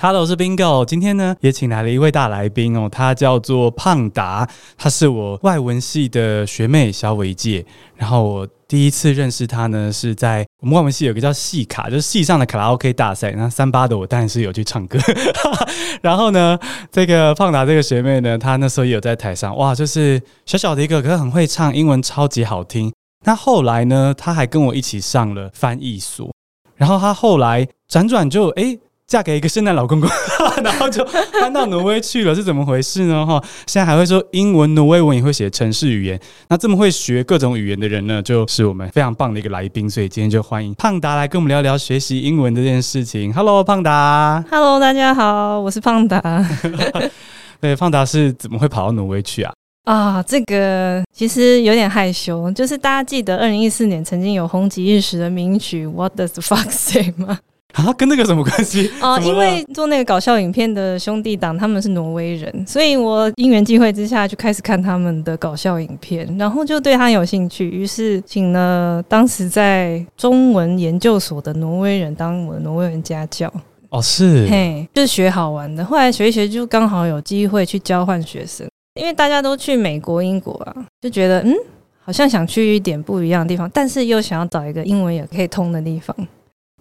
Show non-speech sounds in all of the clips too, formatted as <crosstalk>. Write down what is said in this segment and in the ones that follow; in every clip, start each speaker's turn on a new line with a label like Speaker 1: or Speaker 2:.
Speaker 1: Hello，我是 Bingo。今天呢，也请来了一位大来宾哦，他叫做胖达，他是我外文系的学妹小伟姐。然后我第一次认识他呢，是在我们外文系有个叫系卡，就是系上的卡拉 OK 大赛。那三八的我当然是有去唱歌。<laughs> 然后呢，这个胖达这个学妹呢，她那时候也有在台上，哇，就是小小的一个，可是很会唱，英文超级好听。那后来呢，她还跟我一起上了翻译所。然后她后来辗转就哎。嫁给一个圣诞老公公，<laughs> 然后就搬到挪威去了，是怎么回事呢？哈，现在还会说英文、挪威文，也会写城市语言。那这么会学各种语言的人呢，就是我们非常棒的一个来宾。所以今天就欢迎胖达来跟我们聊聊学习英文这件事情。Hello，胖达。
Speaker 2: Hello，大家好，我是胖达。<laughs>
Speaker 1: 对，胖达是怎么会跑到挪威去啊？
Speaker 2: 啊，这个其实有点害羞。就是大家记得二零一四年曾经有红极一时的名曲《What Does the Fox Say》吗？<laughs>
Speaker 1: 啊，跟那个什么关系？<laughs>
Speaker 2: 啊，因为做那个搞笑影片的兄弟党，他们是挪威人，<laughs> 所以我因缘际会之下就开始看他们的搞笑影片，然后就对他有兴趣，于是请了当时在中文研究所的挪威人当我的挪威人家教。
Speaker 1: 哦，是，
Speaker 2: 嘿，就是学好玩的。后来学一学，就刚好有机会去交换学生，因为大家都去美国、英国啊，就觉得嗯，好像想去一点不一样的地方，但是又想要找一个英文也可以通的地方。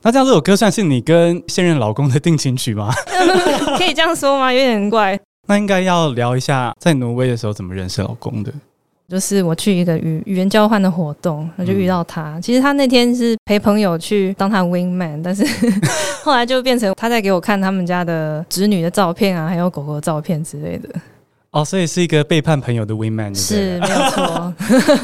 Speaker 1: 那这样这首歌算是你跟现任老公的定情曲吗？<laughs>
Speaker 2: 可以这样说吗？有点怪。<laughs>
Speaker 1: 那应该要聊一下在挪威的时候怎么认识老公的。
Speaker 2: 就是我去一个语语言交换的活动，我就遇到他。其实他那天是陪朋友去当他 wing man，但是 <laughs> 后来就变成他在给我看他们家的侄女的照片啊，还有狗狗的照片之类的。
Speaker 1: 哦，所以是一个背叛朋友的 wingman，
Speaker 2: 是没有错。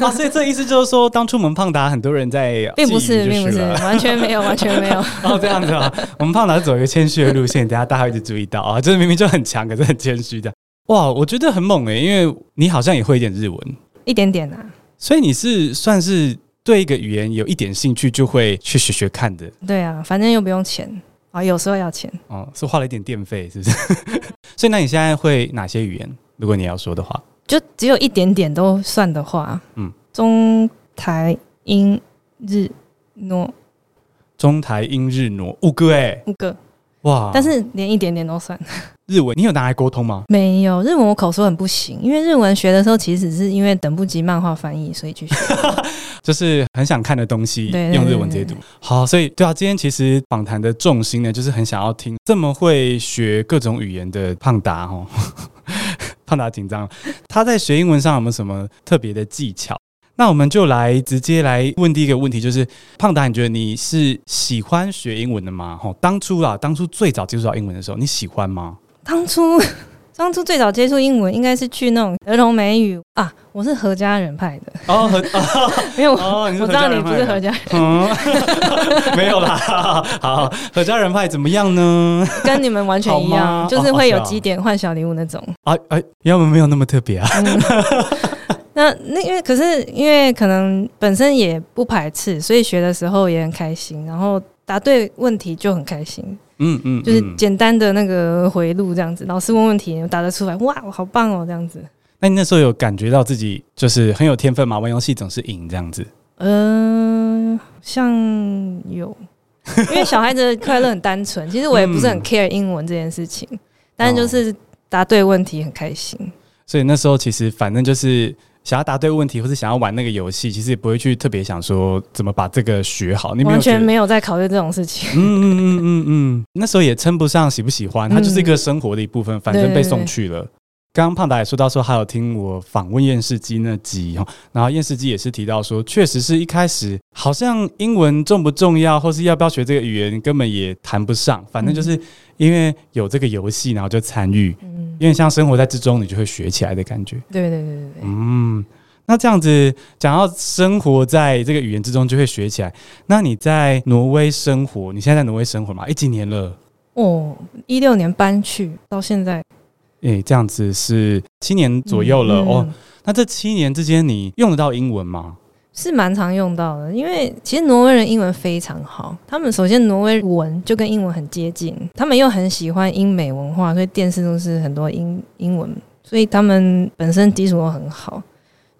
Speaker 2: <laughs>
Speaker 1: 哦，所以这意思就是说，当初我们胖达很多人在，<laughs>
Speaker 2: 并不是，并不是，完全没有，完全没有。<laughs>
Speaker 1: 哦，这样子啊，我们胖达走一个谦虚的路线，等下大家会一直注意到啊，就是明明就很强，可是很谦虚的。哇，我觉得很猛诶、欸，因为你好像也会一点日文，
Speaker 2: 一点点啊。
Speaker 1: 所以你是算是对一个语言有一点兴趣，就会去学学看的。
Speaker 2: 对啊，反正又不用钱啊，有时候要钱。
Speaker 1: 哦，是花了一点电费，是不是？所以那你现在会哪些语言？如果你要说的话，
Speaker 2: 就只有一点点都算的话，嗯，中台英日挪，
Speaker 1: 中台英日挪五个哎、欸，
Speaker 2: 五个
Speaker 1: 哇！
Speaker 2: 但是连一点点都算。
Speaker 1: 日文你有拿来沟通吗？
Speaker 2: 没有，日文我口说很不行，因为日文学的时候其实是因为等不及漫画翻译，所以去学。<laughs>
Speaker 1: 就是很想看的东西，用日文直接读。好，所以对啊，今天其实访谈的重心呢，就是很想要听这么会学各种语言的胖达哦。胖达紧张，他在学英文上有没有什么特别的技巧？那我们就来直接来问第一个问题，就是胖达，你觉得你是喜欢学英文的吗？吼，当初啊，当初最早接触到英文的时候，你喜欢吗？
Speaker 2: 当初。当初最早接触英文应该是去那种儿童美语啊，我是何家人派的
Speaker 1: 哦，何 <laughs> 哦
Speaker 2: 没有哦，我知道你不是何家人，
Speaker 1: 嗯，<laughs> 没有啦，<laughs> 好，何家人派怎么样呢？
Speaker 2: 跟你们完全一样，就是会有几点换小礼物那种
Speaker 1: 啊，哎，要么没有那么特别啊？
Speaker 2: 那那因为可是因为可能本身也不排斥，所以学的时候也很开心，然后答对问题就很开心。嗯嗯，就是简单的那个回路这样子，老师问问题，我答得出来，哇，我好棒哦，这样子。
Speaker 1: 那你那时候有感觉到自己就是很有天分吗？玩游戏总是赢这样子？
Speaker 2: 嗯，像有，因为小孩子的快乐很单纯，其实我也不是很 care 英文这件事情，但是就是答对问题很开心。
Speaker 1: 所以那时候其实反正就是。想要答对问题，或是想要玩那个游戏，其实也不会去特别想说怎么把这个学好。你
Speaker 2: 完全没有在考虑这种事情。
Speaker 1: 嗯嗯嗯嗯嗯，那时候也称不上喜不喜欢，它就是一个生活的一部分。反正被送去了。刚刚胖达也说到说，还有听我访问验视机那集哈，然后验视机也是提到说，确实是一开始好像英文重不重要，或是要不要学这个语言，根本也谈不上。反正就是因为有这个游戏，然后就参与。嗯，因为像生活在之中，你就会学起来的感觉。
Speaker 2: 对对对对对。
Speaker 1: 嗯，那这样子讲到生活在这个语言之中就会学起来。那你在挪威生活，你现在在挪威生活吗？欸，几年了？哦，
Speaker 2: 一六年搬去到现在。
Speaker 1: 诶、欸，这样子是七年左右了、嗯嗯、哦。那这七年之间，你用得到英文吗？
Speaker 2: 是蛮常用到的，因为其实挪威人英文非常好。他们首先挪威文就跟英文很接近，他们又很喜欢英美文化，所以电视都是很多英英文，所以他们本身基础都很好。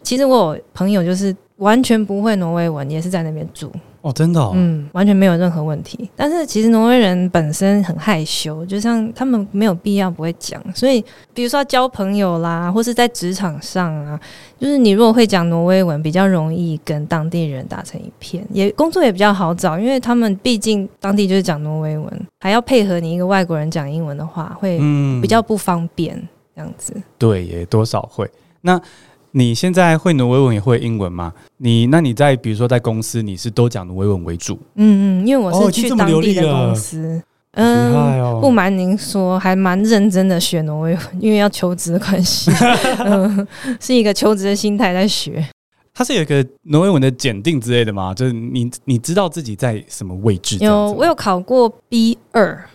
Speaker 2: 其实我有朋友就是完全不会挪威文，也是在那边住。
Speaker 1: 哦，真的、哦，
Speaker 2: 嗯，完全没有任何问题。但是其实挪威人本身很害羞，就像他们没有必要不会讲。所以，比如说交朋友啦，或是在职场上啊，就是你如果会讲挪威文，比较容易跟当地人打成一片，也工作也比较好找，因为他们毕竟当地就是讲挪威文，还要配合你一个外国人讲英文的话，会比较不方便。嗯、这样子，
Speaker 1: 对，也多少会那。你现在会挪威文也会英文吗？你那你在比如说在公司，你是都讲挪威文为主？
Speaker 2: 嗯嗯，因为我是去当地的公司，哦、嗯，哦、不瞒您说，还蛮认真的学挪威文，因为要求职的关系，<laughs> 嗯，是一个求职的心态在学。
Speaker 1: 它是有一个挪威文的检定之类的吗？就是你你知道自己在什么位置？
Speaker 2: 有，我有考过 B 二。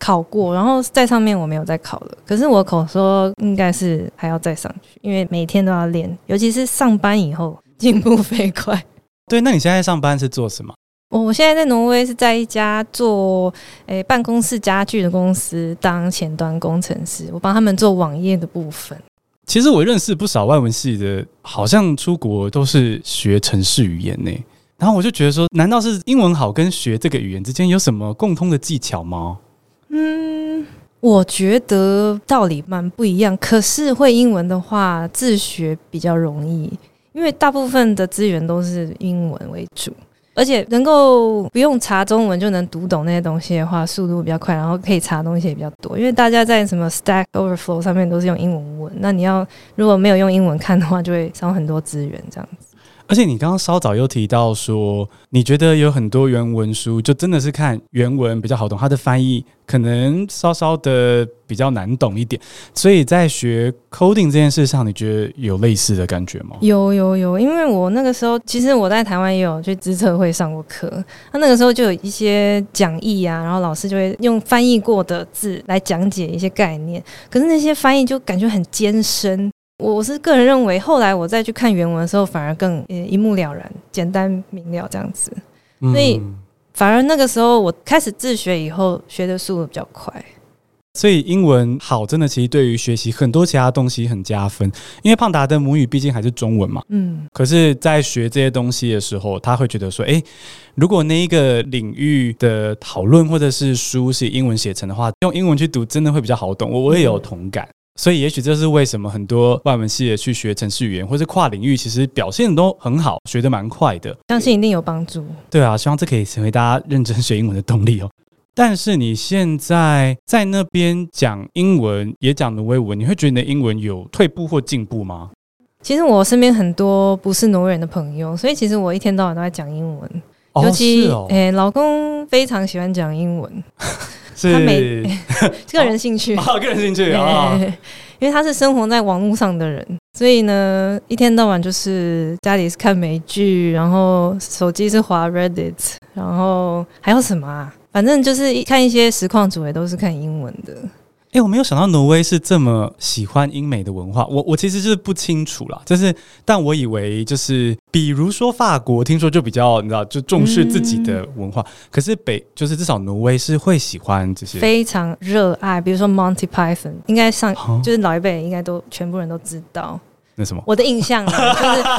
Speaker 2: 考过，然后在上面我没有再考了。可是我口说应该是还要再上去，因为每天都要练，尤其是上班以后进步飞快。
Speaker 1: 对，那你现在上班是做什么？
Speaker 2: 我我现在在挪威是在一家做诶、欸、办公室家具的公司当前端工程师，我帮他们做网页的部分。
Speaker 1: 其实我认识不少外文系的，好像出国都是学城市语言呢。然后我就觉得说，难道是英文好跟学这个语言之间有什么共通的技巧吗？
Speaker 2: 嗯，我觉得道理蛮不一样。可是会英文的话，自学比较容易，因为大部分的资源都是英文为主，而且能够不用查中文就能读懂那些东西的话，速度比较快，然后可以查东西也比较多。因为大家在什么 Stack Overflow 上面都是用英文问，那你要如果没有用英文看的话，就会少很多资源这样子。
Speaker 1: 而且你刚刚稍早又提到说，你觉得有很多原文书就真的是看原文比较好懂，它的翻译可能稍稍的比较难懂一点。所以在学 coding 这件事上，你觉得有类似的感觉吗？
Speaker 2: 有有有，因为我那个时候其实我在台湾也有去资策会上过课，那那个时候就有一些讲义啊，然后老师就会用翻译过的字来讲解一些概念，可是那些翻译就感觉很艰深。我是个人认为，后来我再去看原文的时候，反而更一目了然、简单明了这样子。所以反而那个时候我开始自学以后，学的速度比较快。
Speaker 1: 所以英文好，真的其实对于学习很多其他东西很加分。因为胖达的母语毕竟还是中文嘛。嗯。可是，在学这些东西的时候，他会觉得说：“诶，如果那一个领域的讨论或者是书是英文写成的话，用英文去读真的会比较好懂。”我我也有同感。所以，也许这是为什么很多外文系的去学程式语言，或是跨领域，其实表现都很好，学得蛮快的。
Speaker 2: 相信一定有帮助。
Speaker 1: 对啊，希望这可以成为大家认真学英文的动力哦。但是你现在在那边讲英文，也讲挪威文，你会觉得你的英文有退步或进步吗？
Speaker 2: 其实我身边很多不是挪威人的朋友，所以其实我一天到晚都在讲英文。哦、尤其，诶、哦欸，老公非常喜欢讲英文。
Speaker 1: 是
Speaker 2: 他没 <laughs> 个人兴趣，
Speaker 1: 个人兴趣 <laughs> 啊，
Speaker 2: 因为他是生活在网络上的人，所以呢，一天到晚就是家里是看美剧，然后手机是滑 Reddit，然后还有什么啊？反正就是看一些实况主，也都是看英文的。
Speaker 1: 哎、欸，我没有想到挪威是这么喜欢英美的文化，我我其实就是不清楚啦，就是但我以为就是比如说法国，听说就比较你知道就重视自己的文化，嗯、可是北就是至少挪威是会喜欢这些，
Speaker 2: 非常热爱，比如说 Monty Python，应该上就是老一辈应该都全部人都知道。
Speaker 1: 那什么？
Speaker 2: 我的印象就是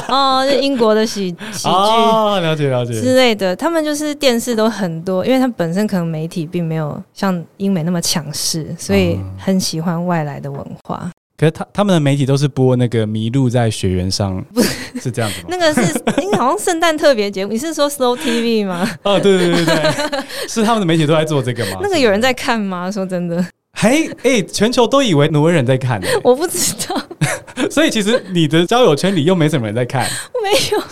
Speaker 2: 哦，是英国的喜喜剧，
Speaker 1: 哦，了解了解
Speaker 2: 之类的。他们就是电视都很多，因为他们本身可能媒体并没有像英美那么强势，所以很喜欢外来的文化。嗯、
Speaker 1: 可是他他们的媒体都是播那个迷路在雪原上，不是是这样子吗？
Speaker 2: 那个是因为好像圣诞特别节目，你是说 Slow TV 吗？
Speaker 1: 哦，对对对对对，<laughs> 是他们的媒体都在做这个吗？
Speaker 2: 那个有人在看吗？说真的。
Speaker 1: 嘿，哎、欸，全球都以为挪威人在看，<laughs>
Speaker 2: 我不知道。<laughs>
Speaker 1: 所以其实你的交友圈里又没什么人在看。
Speaker 2: 没有，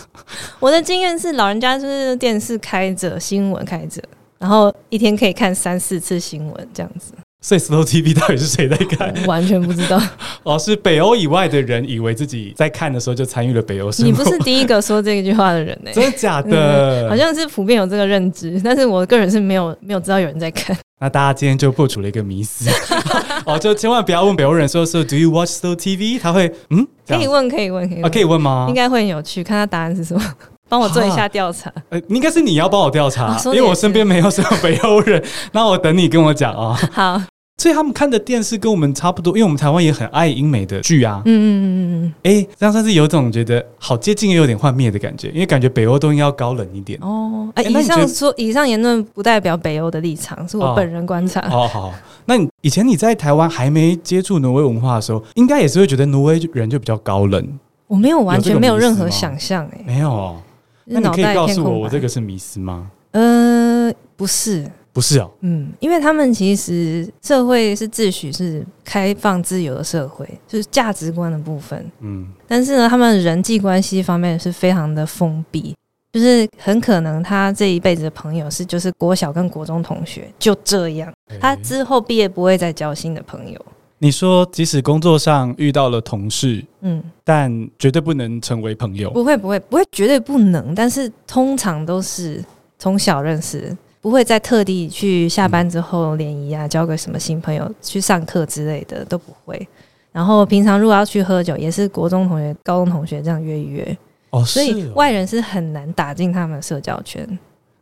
Speaker 2: 我的经验是，老人家就是电视开着，新闻开着，然后一天可以看三四次新闻这样子。
Speaker 1: 所以 Slow TV 到底是谁在看？
Speaker 2: 完全不知道。<laughs>
Speaker 1: 哦，是北欧以外的人以为自己在看的时候就参与了北欧生活。
Speaker 2: 你不是第一个说这句话的人呢、欸？
Speaker 1: 真的假的、嗯？好
Speaker 2: 像是普遍有这个认知，但是我个人是没有没有知道有人在看。
Speaker 1: 那大家今天就破除了一个迷思 <laughs> 哦，就千万不要问北欧人说说 Do you watch the TV？他会嗯，
Speaker 2: 可以问，可以问，可以问
Speaker 1: 啊，可以问吗？
Speaker 2: 应该会很有趣，看他答案是什么，<laughs> 帮我做一下调查。呃，
Speaker 1: 应该是你要帮我调查，因为我身边没有什么北欧人。<laughs> 那我等你跟我讲啊、哦。
Speaker 2: 好。
Speaker 1: 所以他们看的电视跟我们差不多，因为我们台湾也很爱英美的剧啊。
Speaker 2: 嗯嗯嗯嗯嗯。
Speaker 1: 哎、欸，这样算是有种觉得好接近又有点幻灭的感觉，因为感觉北欧都应该要高冷一点。
Speaker 2: 哦，哎、欸，以上说以上言论不代表北欧的立场，是我本人观察。<laughs>
Speaker 1: 哦，好，那你以前你在台湾还没接触挪威文化的时候，应该也是会觉得挪威人就比较高冷。
Speaker 2: 我没有完全没有任何想象，哎，
Speaker 1: 没有。那你可以告诉我，我这个是迷思吗？
Speaker 2: 呃，不是。
Speaker 1: 不是啊，
Speaker 2: 嗯，因为他们其实社会是秩序是开放自由的社会，就是价值观的部分，嗯，但是呢，他们人际关系方面是非常的封闭，就是很可能他这一辈子的朋友是就是国小跟国中同学，就这样，他之后毕业不会再交新的朋友。
Speaker 1: 你说，即使工作上遇到了同事，嗯，但绝对不能成为朋友，
Speaker 2: 不会，不会，不会，绝对不能，但是通常都是从小认识。不会再特地去下班之后联谊啊，交个什么新朋友，去上课之类的都不会。然后平常如果要去喝酒，也是国中同学、高中同学这样约一约。哦，所以外人是很难打进他们的社交圈。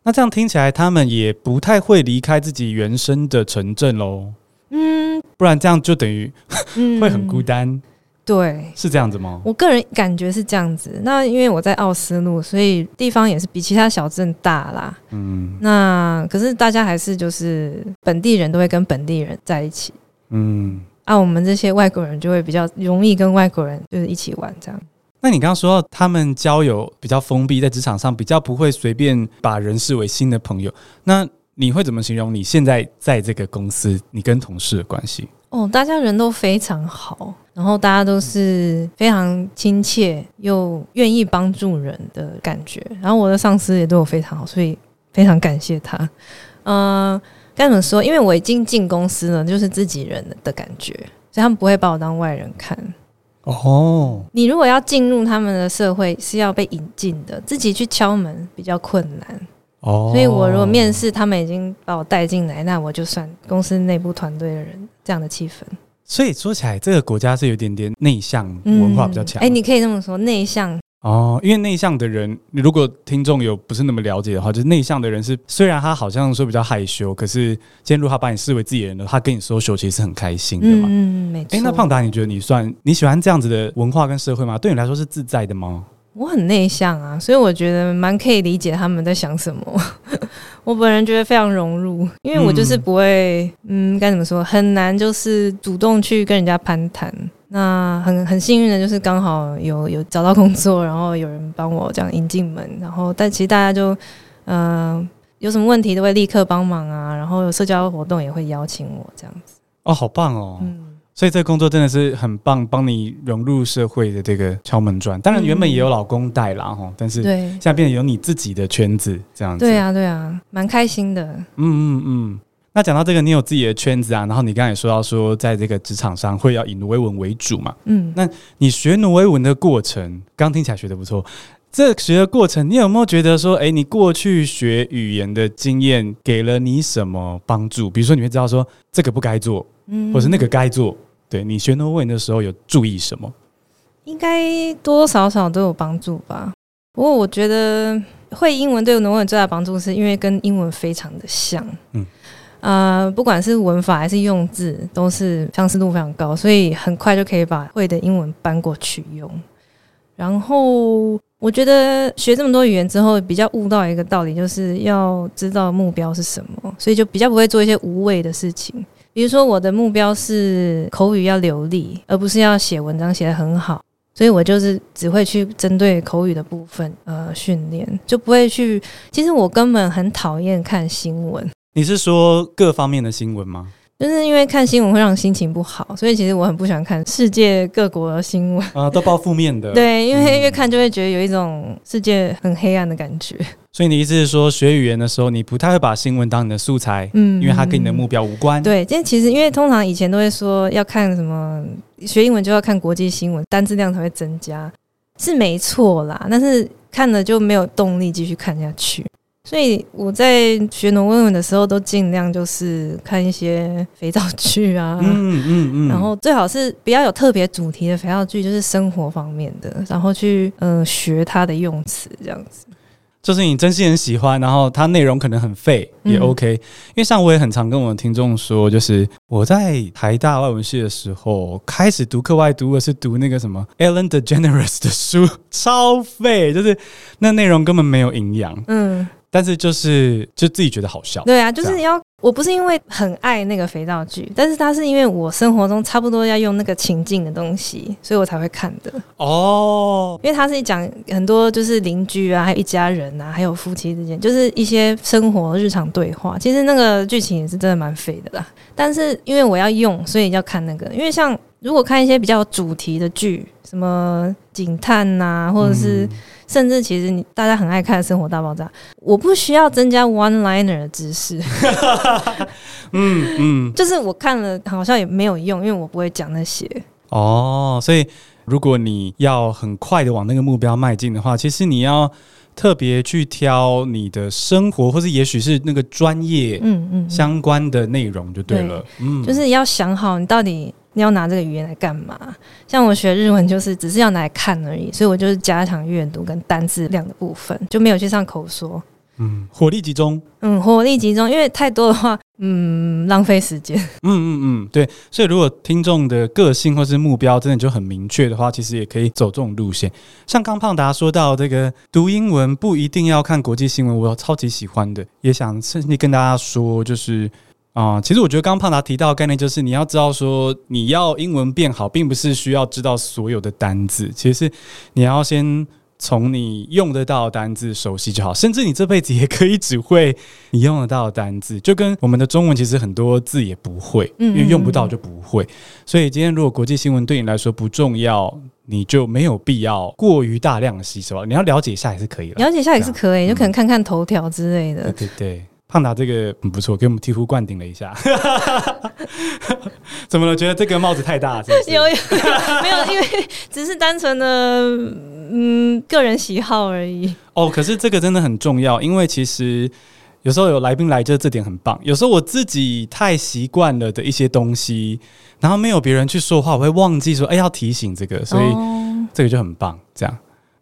Speaker 1: 那这样听起来，他们也不太会离开自己原生的城镇喽。嗯，不然这样就等于 <laughs> 会很孤单。
Speaker 2: 对，
Speaker 1: 是这样子吗？
Speaker 2: 我个人感觉是这样子。那因为我在奥斯陆，所以地方也是比其他小镇大啦。嗯，那可是大家还是就是本地人都会跟本地人在一起。嗯，啊，我们这些外国人就会比较容易跟外国人就是一起玩这样。
Speaker 1: 那你刚刚说到他们交友比较封闭，在职场上比较不会随便把人视为新的朋友。那你会怎么形容你现在在这个公司你跟同事的关系？
Speaker 2: 哦，大家人都非常好。然后大家都是非常亲切又愿意帮助人的感觉，然后我的上司也对我非常好，所以非常感谢他。嗯、<laughs> 呃，该怎么说？因为我已经进公司了，就是自己人的感觉，所以他们不会把我当外人看。哦，你如果要进入他们的社会，是要被引进的，自己去敲门比较困难。哦，所以我如果面试，他们已经把我带进来，那我就算公司内部团队的人，这样的气氛。
Speaker 1: 所以说起来，这个国家是有点点内向文化比较强。
Speaker 2: 哎、嗯欸，你可以这么说，内向
Speaker 1: 哦，因为内向的人，如果听众有不是那么了解的话，就是内向的人是虽然他好像说比较害羞，可是今天如果他把你视为自己人的，他跟你 social 其实是很开心的嘛。
Speaker 2: 嗯，没错。哎、
Speaker 1: 欸，那胖达，你觉得你算你喜欢这样子的文化跟社会吗？对你来说是自在的吗？
Speaker 2: 我很内向啊，所以我觉得蛮可以理解他们在想什么。<laughs> 我本人觉得非常融入，因为我就是不会，嗯，该怎么说，很难就是主动去跟人家攀谈。那很很幸运的就是刚好有 <laughs> 有找到工作，然后有人帮我这样引进门，然后但其实大家就，嗯、呃，有什么问题都会立刻帮忙啊，然后有社交活动也会邀请我这样子。
Speaker 1: 哦，好棒哦。嗯。所以这个工作真的是很棒，帮你融入社会的这个敲门砖。当然原本也有老公带啦哈，但是对现在变得有你自己的圈子这样子。
Speaker 2: 对啊，对啊，蛮开心的。
Speaker 1: 嗯嗯嗯。那讲到这个，你有自己的圈子啊，然后你刚才也说到说，在这个职场上会要以挪威文为主嘛。嗯。那你学挪威文的过程，刚听起来学得不错。这学的过程，你有没有觉得说，哎，你过去学语言的经验给了你什么帮助？比如说，你会知道说这个不该做，嗯，或是那个该做。对，你学挪威文的时候有注意什么？
Speaker 2: 应该多多少少都有帮助吧。不过我觉得会英文对挪威文最大的帮助，是因为跟英文非常的像。嗯，呃，不管是文法还是用字，都是相似度非常高，所以很快就可以把会的英文搬过去用。然后我觉得学这么多语言之后，比较悟到一个道理，就是要知道目标是什么，所以就比较不会做一些无谓的事情。比如说，我的目标是口语要流利，而不是要写文章写得很好，所以我就是只会去针对口语的部分呃训练，就不会去。其实我根本很讨厌看新闻。
Speaker 1: 你是说各方面的新闻吗？
Speaker 2: 就是因为看新闻会让心情不好，所以其实我很不喜欢看世界各国的新闻
Speaker 1: 啊，都报负面的。
Speaker 2: 对，因为越看就会觉得有一种世界很黑暗的感觉。
Speaker 1: 所以你意思是说，学语言的时候，你不太会把新闻当你的素材，嗯，因为它跟你的目标无关。
Speaker 2: 对，因为其实因为通常以前都会说要看什么，学英文就要看国际新闻，单字量才会增加，是没错啦。但是看了就没有动力继续看下去。所以我在学挪威文的时候，都尽量就是看一些肥皂剧啊，嗯嗯嗯，然后最好是不要有特别主题的肥皂剧，就是生活方面的，然后去嗯、呃、学它的用词这样子。
Speaker 1: 就是你真心很喜欢，然后它内容可能很废也 OK，嗯。因为像我也很常跟我的听众说，就是我在台大外文系的时候，开始读课外读的是读那个什么 Ellen DeGeneres 的书，超废，就是那内容根本没有营养。嗯。但是就是就自己觉得好笑，
Speaker 2: 对啊，就是要我不是因为很爱那个肥皂剧，但是它是因为我生活中差不多要用那个情境的东西，所以我才会看的哦。因为它是讲很多就是邻居啊，还有一家人啊，还有夫妻之间，就是一些生活日常对话。其实那个剧情也是真的蛮废的啦，但是因为我要用，所以要看那个。因为像如果看一些比较主题的剧，什么警探呐，或者是。嗯甚至其实你大家很爱看《生活大爆炸》，我不需要增加 one liner 的知识。<laughs> 嗯嗯，就是我看了好像也没有用，因为我不会讲那些。
Speaker 1: 哦，所以如果你要很快的往那个目标迈进的话，其实你要特别去挑你的生活，或是也许是那个专业嗯嗯相关的内容就对了。
Speaker 2: 嗯，就是要想好你到底。你要拿这个语言来干嘛？像我学日文，就是只是要拿来看而已，所以我就是加强阅读跟单字量的部分，就没有去上口说。
Speaker 1: 嗯，火力集中。
Speaker 2: 嗯，火力集中，因为太多的话，嗯，浪费时间。
Speaker 1: 嗯嗯嗯，对。所以如果听众的个性或是目标真的就很明确的话，其实也可以走这种路线。像刚胖达说到这个读英文不一定要看国际新闻，我超级喜欢的，也想趁机跟大家说，就是。啊、嗯，其实我觉得刚刚胖达提到的概念就是，你要知道说，你要英文变好，并不是需要知道所有的单字，其实是你要先从你用得到的单字熟悉就好，甚至你这辈子也可以只会你用得到的单字，就跟我们的中文其实很多字也不会，因为用不到就不会。所以今天如果国际新闻对你来说不重要，你就没有必要过于大量的吸收，你要了解一下也是可以了，
Speaker 2: 了解一下也是可以，就可能看看头条之类的，
Speaker 1: 对对对。胖达这个很不错，给我们醍醐灌顶了一下。<laughs> 怎么了？觉得这个帽子太大是不是？
Speaker 2: 有有没有？因为只是单纯的嗯个人喜好而已。
Speaker 1: 哦，可是这个真的很重要，因为其实有时候有来宾来，就这点很棒。有时候我自己太习惯了的一些东西，然后没有别人去说话，我会忘记说，哎，要提醒这个，所以这个就很棒，这样。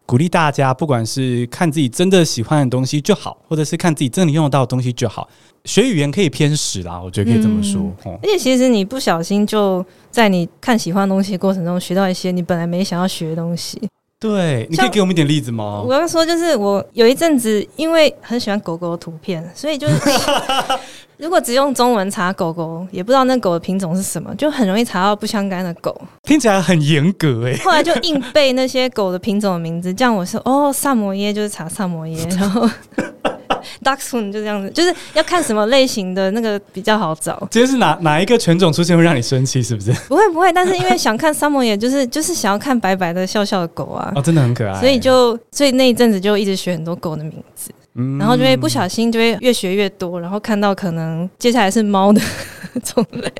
Speaker 1: 鼓励大家，不管是看自己真的喜欢的东西就好，或者是看自己真的用得到的东西就好。学语言可以偏食啦，我觉得可以这么说。嗯哦、
Speaker 2: 而且其实你不小心就在你看喜欢的东西的过程中学到一些你本来没想要学的东西。
Speaker 1: 对，你可以给我们一点例子吗？
Speaker 2: 我要说，就是我有一阵子因为很喜欢狗狗的图片，所以就是。<laughs> 如果只用中文查狗狗，也不知道那狗的品种是什么，就很容易查到不相干的狗。
Speaker 1: 听起来很严格哎。
Speaker 2: 后来就硬背那些狗的品种的名字，这样我说哦，萨摩耶就是查萨摩耶，然后 Dachshund 就这样子，就是要看什么类型的那个比较好找。
Speaker 1: 今天是哪哪一个犬种出现会让你生气？是不是？
Speaker 2: 不会不会，但是因为想看萨摩耶，就是就是想要看白白的笑笑的狗啊。
Speaker 1: 哦，真的很可爱。
Speaker 2: 所以就所以那一阵子就一直学很多狗的名字。嗯然后就会不小心就会越学越多，然后看到可能接下来是猫的 <laughs> 种类，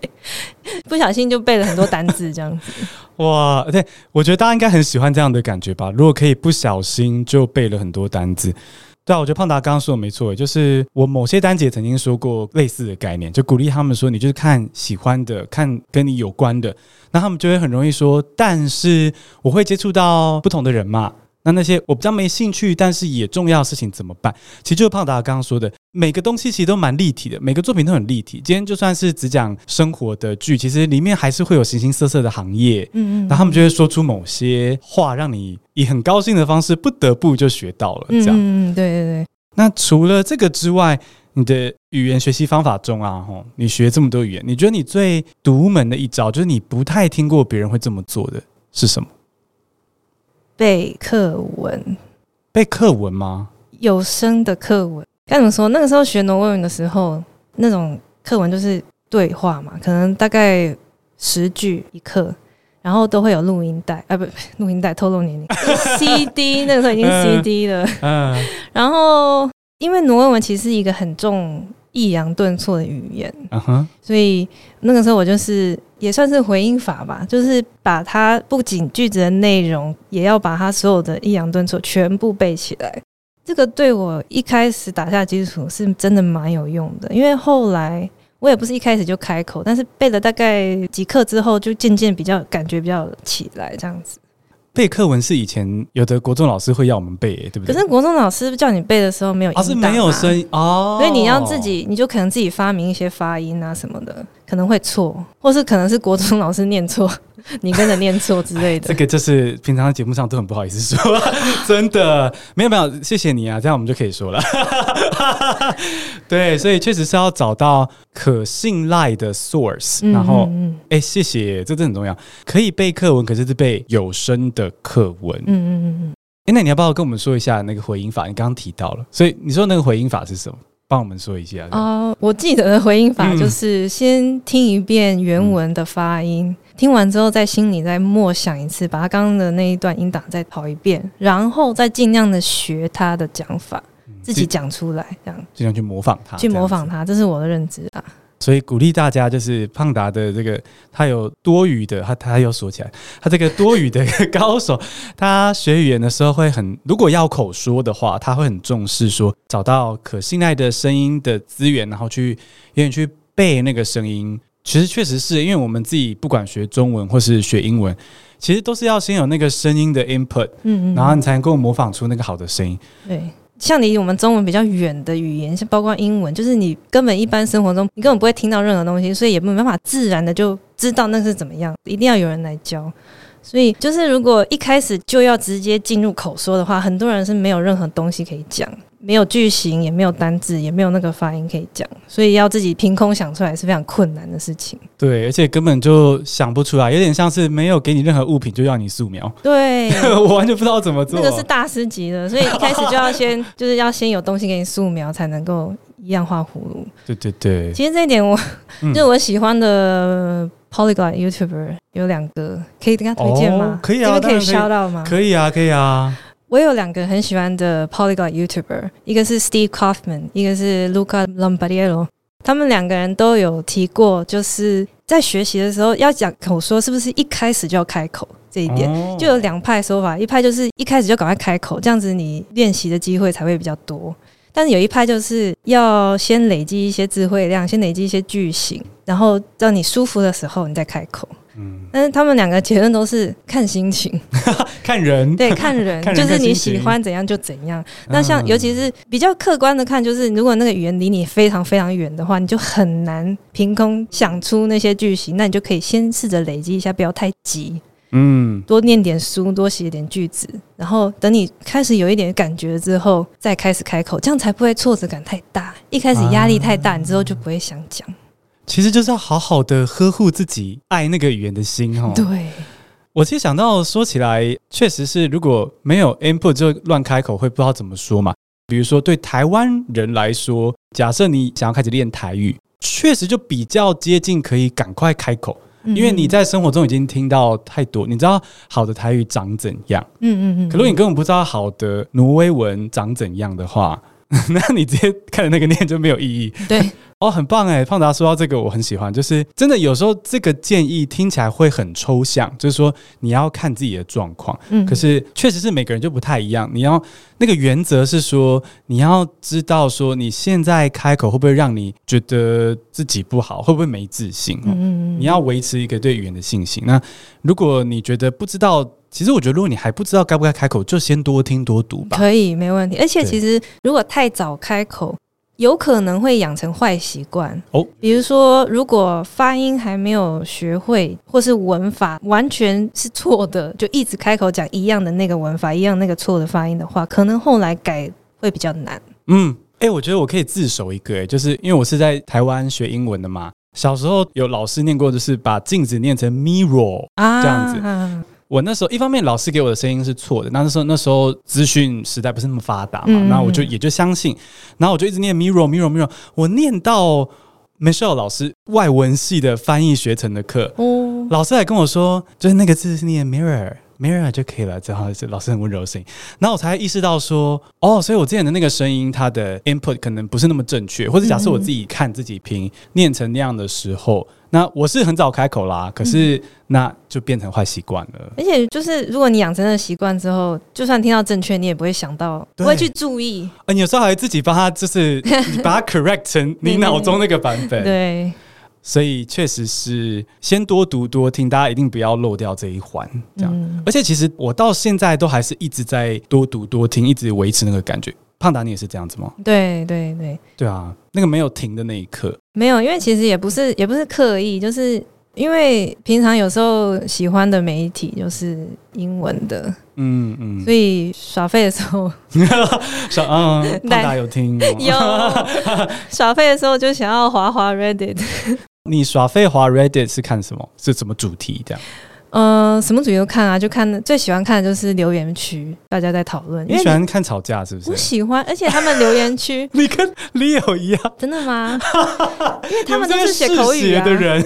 Speaker 2: 不小心就背了很多单字这样子。<laughs>
Speaker 1: 哇，对，我觉得大家应该很喜欢这样的感觉吧？如果可以不小心就背了很多单字，对啊，我觉得胖达刚刚说的没错，就是我某些单姐曾经说过类似的概念，就鼓励他们说，你就是看喜欢的，看跟你有关的，那他们就会很容易说，但是我会接触到不同的人嘛。那那些我比较没兴趣，但是也重要的事情怎么办？其实就是胖达刚刚说的，每个东西其实都蛮立体的，每个作品都很立体。今天就算是只讲生活的剧，其实里面还是会有形形色色的行业。嗯嗯，然后他们就会说出某些话，让你以很高兴的方式，不得不就学到了。这样，
Speaker 2: 嗯，对对对。
Speaker 1: 那除了这个之外，你的语言学习方法中啊，吼，你学这么多语言，你觉得你最独门的一招，就是你不太听过别人会这么做的是什么？
Speaker 2: 背课文，
Speaker 1: 背课文吗？
Speaker 2: 有声的课文。该怎么说？那个时候学挪威文的时候，那种课文就是对话嘛，可能大概十句一课，然后都会有录音带啊，不，录音带透露年龄，<laughs> CD 那个时候已经 CD 了，嗯，然后因为挪威文其实是一个很重抑扬顿挫的语言，嗯哼，所以那个时候我就是。也算是回音法吧，就是把它不仅句子的内容，也要把它所有的抑扬顿挫全部背起来。这个对我一开始打下基础是真的蛮有用的，因为后来我也不是一开始就开口，但是背了大概几课之后，就渐渐比较感觉比较起来这样子。
Speaker 1: 背课文是以前有的国中老师会要我们背，对不对？
Speaker 2: 可是国中老师叫你背的时候没有
Speaker 1: 是没有声音哦，
Speaker 2: 所以你要自己，你就可能自己发明一些发音啊什么的，可能会错，或是可能是国中老师念错，<laughs> 你跟着念错之类的。
Speaker 1: 这个就是平常节目上都很不好意思说，<laughs> 真的没有没有，谢谢你啊，这样我们就可以说了。<laughs> 对，所以确实是要找到可信赖的 source，然后哎、欸，谢谢，这真的很重要。可以背课文，可是是背有声的课文。嗯嗯嗯嗯。哎，那你要不要跟我们说一下那个回音法？你刚刚提到了，所以你说那个回音法是什么？帮我们说一下。
Speaker 2: 哦，我记得的回应法就是先听一遍原文的发音，嗯、听完之后在心里再默想一次，把他刚刚的那一段音档再跑一遍，然后再尽量的学他的讲法。自己讲出来，这样
Speaker 1: 尽量去模仿他，
Speaker 2: 去模仿他，这是我的认知啊。
Speaker 1: 所以鼓励大家，就是胖达的这个，他有多余的，他他又说起来，他这个多语的一个高手，他学语言的时候会很，如果要口说的话，他会很重视说找到可信赖的声音的资源，然后去愿意去背那个声音。其实确实是因为我们自己不管学中文或是学英文，其实都是要先有那个声音的 input，嗯嗯，然后你才能够模仿出那个好的声音，
Speaker 2: 对。像离我们中文比较远的语言，像包括英文，就是你根本一般生活中你根本不会听到任何东西，所以也没办法自然的就知道那是怎么样，一定要有人来教。所以就是如果一开始就要直接进入口说的话，很多人是没有任何东西可以讲。没有句型，也没有单字，也没有那个发音可以讲，所以要自己凭空想出来是非常困难的事情。
Speaker 1: 对，而且根本就想不出来，有点像是没有给你任何物品就要你素描。
Speaker 2: 对，<laughs>
Speaker 1: 我完全不知道怎么做。
Speaker 2: 那个是大师级的，所以一开始就要先 <laughs> 就是要先有东西给你素描，才能够一样画葫芦。
Speaker 1: 对对对。
Speaker 2: 其实这一点我，嗯、就是我喜欢的 Polyglot YouTuber 有两个，可以跟他推荐吗？
Speaker 1: 哦、可以啊，
Speaker 2: 这边可以 shout out 吗？
Speaker 1: 可以啊，可以啊。
Speaker 2: 我有两个很喜欢的 Polyglot YouTuber，一个是 Steve Kaufman，一个是 Luca Lombardiello。他们两个人都有提过，就是在学习的时候要讲口说，是不是一开始就要开口？这一点就有两派说法，一派就是一开始就赶快开口，这样子你练习的机会才会比较多。但是有一派就是要先累积一些智慧量，先累积一些句型，然后让你舒服的时候你再开口。嗯，但是他们两个结论都是看心情，<laughs>
Speaker 1: 看人，
Speaker 2: 对，看人，<laughs> 看人就是你喜欢怎样就怎样。那像尤其是比较客观的看，就是如果那个语言离你非常非常远的话，你就很难凭空想出那些句型。那你就可以先试着累积一下，不要太急。嗯，多念点书，多写点句子，然后等你开始有一点感觉之后，再开始开口，这样才不会挫折感太大。一开始压力太大，你之后就不会想讲。
Speaker 1: 其实就是要好好的呵护自己爱那个语言的心哈。
Speaker 2: 对，
Speaker 1: 我其实想到说起来，确实是如果没有 input 就乱开口，会不知道怎么说嘛。比如说对台湾人来说，假设你想要开始练台语，确实就比较接近可以赶快开口，因为你在生活中已经听到太多，你知道好的台语长怎样。嗯嗯嗯。可如果你根本不知道好的挪威文长怎样的话，<laughs> 那你直接看着那个念就没有意义。
Speaker 2: 对。
Speaker 1: 哦，很棒哎！胖达说到这个，我很喜欢。就是真的，有时候这个建议听起来会很抽象，就是说你要看自己的状况。嗯，可是确实是每个人就不太一样。你要那个原则是说，你要知道说你现在开口会不会让你觉得自己不好，会不会没自信？嗯，嗯，嗯，你要维持一个对语言的信心。那如果你觉得不知道，其实我觉得如果你还不知道该不该开口，就先多听多读吧。
Speaker 2: 可以，没问题。而且其实如果太早开口，有可能会养成坏习惯哦，比如说，如果发音还没有学会，或是文法完全是错的，就一直开口讲一样的那个文法，一样那个错的发音的话，可能后来改会比较难。
Speaker 1: 嗯，哎、欸，我觉得我可以自首一个、欸，哎，就是因为我是在台湾学英文的嘛，小时候有老师念过，就是把镜子念成 mirror 啊，这样子。啊我那时候一方面老师给我的声音是错的，那时候那时候资讯时代不是那么发达嘛，那、嗯、我就也就相信，然后我就一直念 mirror mirror mirror，我念到 Michelle 老师外文系的翻译学程的课，哦、老师还跟我说，就是那个字是念 mirror mirror 就可以了，然后是老师很温柔的声音，然后我才意识到说，哦，所以我之前的那个声音它的 input 可能不是那么正确，或者假设我自己看自己拼念成那样的时候。那我是很早开口啦，可是那就变成坏习惯了。
Speaker 2: 而且就是，如果你养成了习惯之后，就算听到正确，你也不会想到，不会去注意。
Speaker 1: 呃，你有时候还会自己帮他，就是 <laughs> 你把它 correct 成你脑中那个版本。
Speaker 2: 对，
Speaker 1: 所以确实是先多读多听，大家一定不要漏掉这一环。这样，嗯、而且其实我到现在都还是一直在多读多听，一直维持那个感觉。胖达，你也是这样子吗？
Speaker 2: 对对对，
Speaker 1: 对啊，那个没有停的那一刻，
Speaker 2: 没有，因为其实也不是也不是刻意，就是因为平常有时候喜欢的媒体就是英文的，嗯嗯，所以耍废的时候，<laughs>
Speaker 1: 耍嗯，<laughs> 胖达有听
Speaker 2: 有 <laughs> 耍废的时候就想要滑滑 Reddit。
Speaker 1: 你耍废滑 Reddit 是看什么？是什么主题这样？
Speaker 2: 呃，什么主题都看啊，就看最喜欢看的就是留言区，大家在讨论。
Speaker 1: 你喜欢看吵架是不是？
Speaker 2: 我喜欢，而且他们留言区，<laughs>
Speaker 1: 你跟 Leo 一样，
Speaker 2: 真的吗？<laughs> 因为他们都是写口语、啊、
Speaker 1: 的人。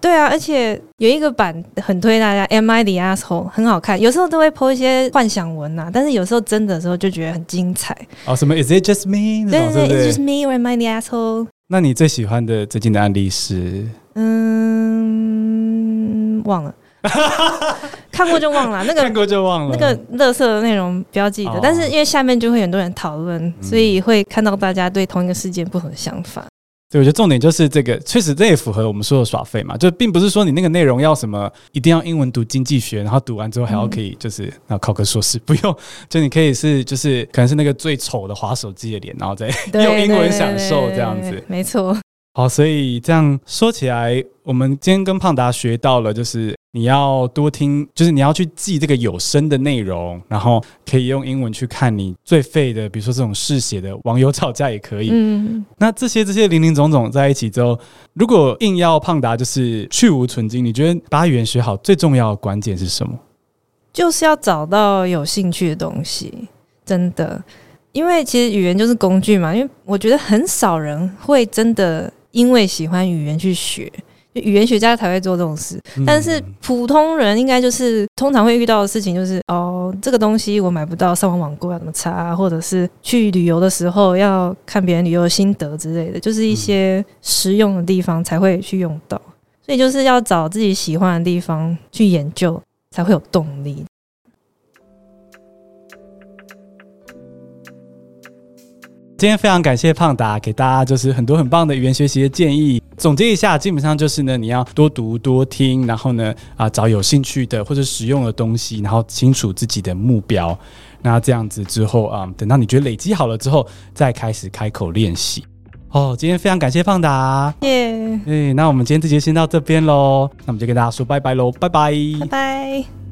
Speaker 2: 对啊，而且有一个版很推大家，Am I the asshole？很好看，有时候都会 po 一些幻想文呐、啊，但是有时候真的时候就觉得很精彩。
Speaker 1: 哦，什么 Is it just me？
Speaker 2: 对对对，Is it just me or am I the asshole？
Speaker 1: 那你最喜欢的最近的案例是？
Speaker 2: 嗯，忘了，<laughs> 看过就忘了。那个
Speaker 1: 看过就忘了，
Speaker 2: 那个乐色的内容不要记得。哦、但是因为下面就会很多人讨论，嗯、所以会看到大家对同一个事件不同的想法。
Speaker 1: 对，我觉得重点就是这个，确实这也符合我们说的耍废嘛。就并不是说你那个内容要什么，一定要英文读经济学，然后读完之后还要可以就是要考个硕士，不用。<laughs> 就你可以是就是可能是那个最丑的滑手机的脸，然后再用英文享受这样子。
Speaker 2: 没错。
Speaker 1: 好，所以这样说起来，我们今天跟胖达学到了，就是你要多听，就是你要去记这个有声的内容，然后可以用英文去看你最废的，比如说这种嗜血的网友吵架也可以。嗯，那这些这些零零总总在一起之后，如果硬要胖达就是去无存精，你觉得把语言学好最重要的关键是什么？
Speaker 2: 就是要找到有兴趣的东西，真的，因为其实语言就是工具嘛。因为我觉得很少人会真的。因为喜欢语言去学，语言学家才会做这种事。但是普通人应该就是通常会遇到的事情，就是哦，这个东西我买不到，上网网购要怎么查，或者是去旅游的时候要看别人旅游的心得之类的，就是一些实用的地方才会去用到。所以就是要找自己喜欢的地方去研究，才会有动力。
Speaker 1: 今天非常感谢胖达给大家就是很多很棒的语言学习的建议。总结一下，基本上就是呢，你要多读多听，然后呢啊找有兴趣的或者实用的东西，然后清楚自己的目标。那这样子之后啊，等到你觉得累积好了之后，再开始开口练习。哦，今天非常感谢胖达，
Speaker 2: 耶
Speaker 1: 哎，那我们今天这节先到这边喽，那我们就跟大家说拜拜喽，拜拜，
Speaker 2: 拜拜。